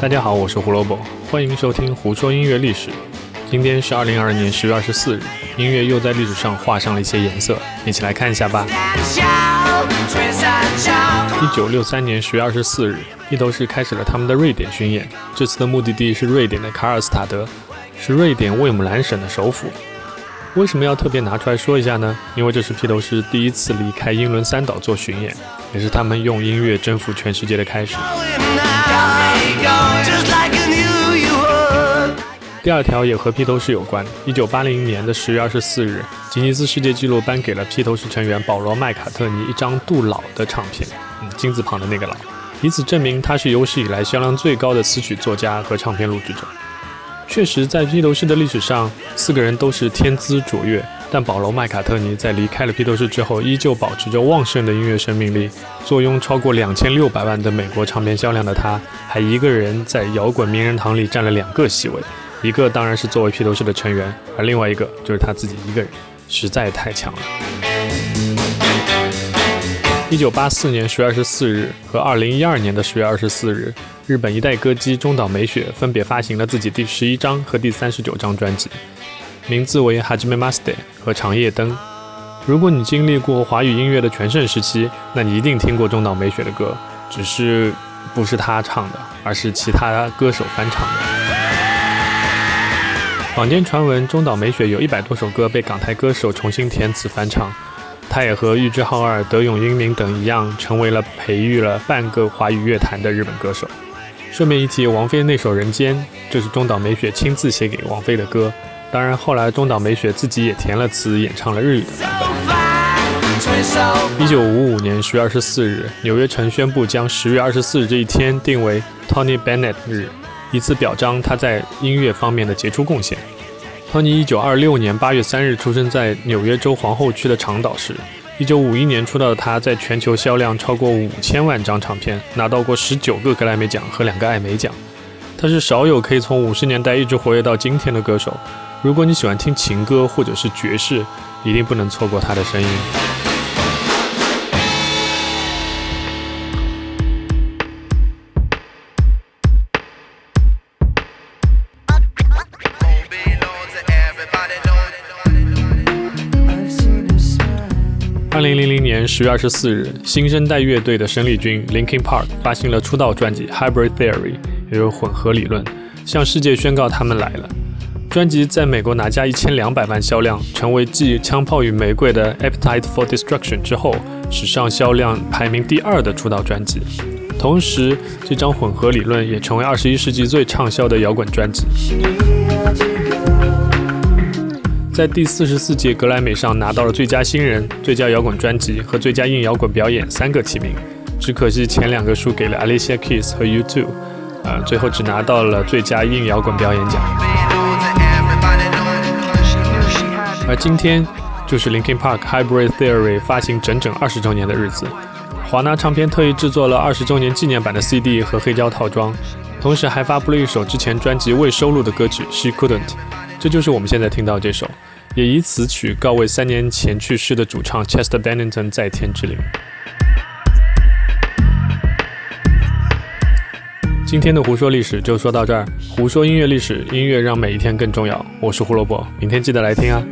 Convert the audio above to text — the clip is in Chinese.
大家好，我是胡萝卜，欢迎收听《胡说音乐历史》。今天是二零二二年十月二十四日，音乐又在历史上画上了一些颜色，一起来看一下吧。一九六三年十月二十四日，披头士开始了他们的瑞典巡演，这次的目的地是瑞典的卡尔斯塔德，是瑞典魏姆兰省的首府。为什么要特别拿出来说一下呢？因为这是披头士第一次离开英伦三岛做巡演，也是他们用音乐征服全世界的开始。第二条也和披头士有关。一九八零年的十月二十四日，吉尼斯世界纪录颁给了披头士成员保罗·麦卡特尼一张杜老的唱片，嗯，金字旁的那个老，以此证明他是有史以来销量最高的词曲作家和唱片录制者。确实，在披头士的历史上，四个人都是天资卓越，但保罗·麦卡特尼在离开了披头士之后，依旧保持着旺盛的音乐生命力。坐拥超过两千六百万的美国唱片销量的他，还一个人在摇滚名人堂里占了两个席位，一个当然是作为披头士的成员，而另外一个就是他自己一个人，实在太强了。一九八四年十月二十四日和二零一二年的十月二十四日。日本一代歌姬中岛美雪分别发行了自己第十一张和第三十九张专辑，名字为《Hajime Maste》和《长夜灯》。如果你经历过华语音乐的全盛时期，那你一定听过中岛美雪的歌，只是不是她唱的，而是其他歌手翻唱的。坊间传闻，中岛美雪有一百多首歌被港台歌手重新填词翻唱，她也和玉置浩二、德永英明等一样，成为了培育了半个华语乐坛的日本歌手。顺便一提，王菲那首《人间》就是中岛美雪亲自写给王菲的歌。当然，后来中岛美雪自己也填了词，演唱了日语的版本。一九五五年十月二十四日，纽约城宣布将十月二十四日这一天定为 Tony Bennett 日，以此表彰他在音乐方面的杰出贡献。托尼一九二六年八月三日出生在纽约州皇后区的长岛市。一九五一年出道的他，在全球销量超过五千万张唱片，拿到过十九个格莱美奖和两个艾美奖。他是少有可以从五十年代一直活跃到今天的歌手。如果你喜欢听情歌或者是爵士，一定不能错过他的声音。二零零零年十月二十四日，新生代乐队的生力军 Linkin Park 发行了出道专辑《Hybrid Theory》，也就是混合理论，向世界宣告他们来了。专辑在美国拿下一千两百万销量，成为继《枪炮与玫瑰》的《Appetite for Destruction》之后，史上销量排名第二的出道专辑。同时，这张混合理论也成为二十一世纪最畅销的摇滚专辑。在第四十四届格莱美上拿到了最佳新人、最佳摇滚专辑和最佳硬摇滚表演三个提名，只可惜前两个输给了 Alicia Keys 和 You Too，呃，最后只拿到了最佳硬摇滚表演奖。而今天就是 Linkin Park Hybrid Theory 发行整整二十周年的日子，华纳唱片特意制作了二十周年纪念版的 CD 和黑胶套装，同时还发布了一首之前专辑未收录的歌曲 She Couldn't，这就是我们现在听到这首。也以此曲告慰三年前去世的主唱 Chester Bennington 在天之灵。今天的胡说历史就说到这儿，胡说音乐历史，音乐让每一天更重要。我是胡萝卜，明天记得来听啊。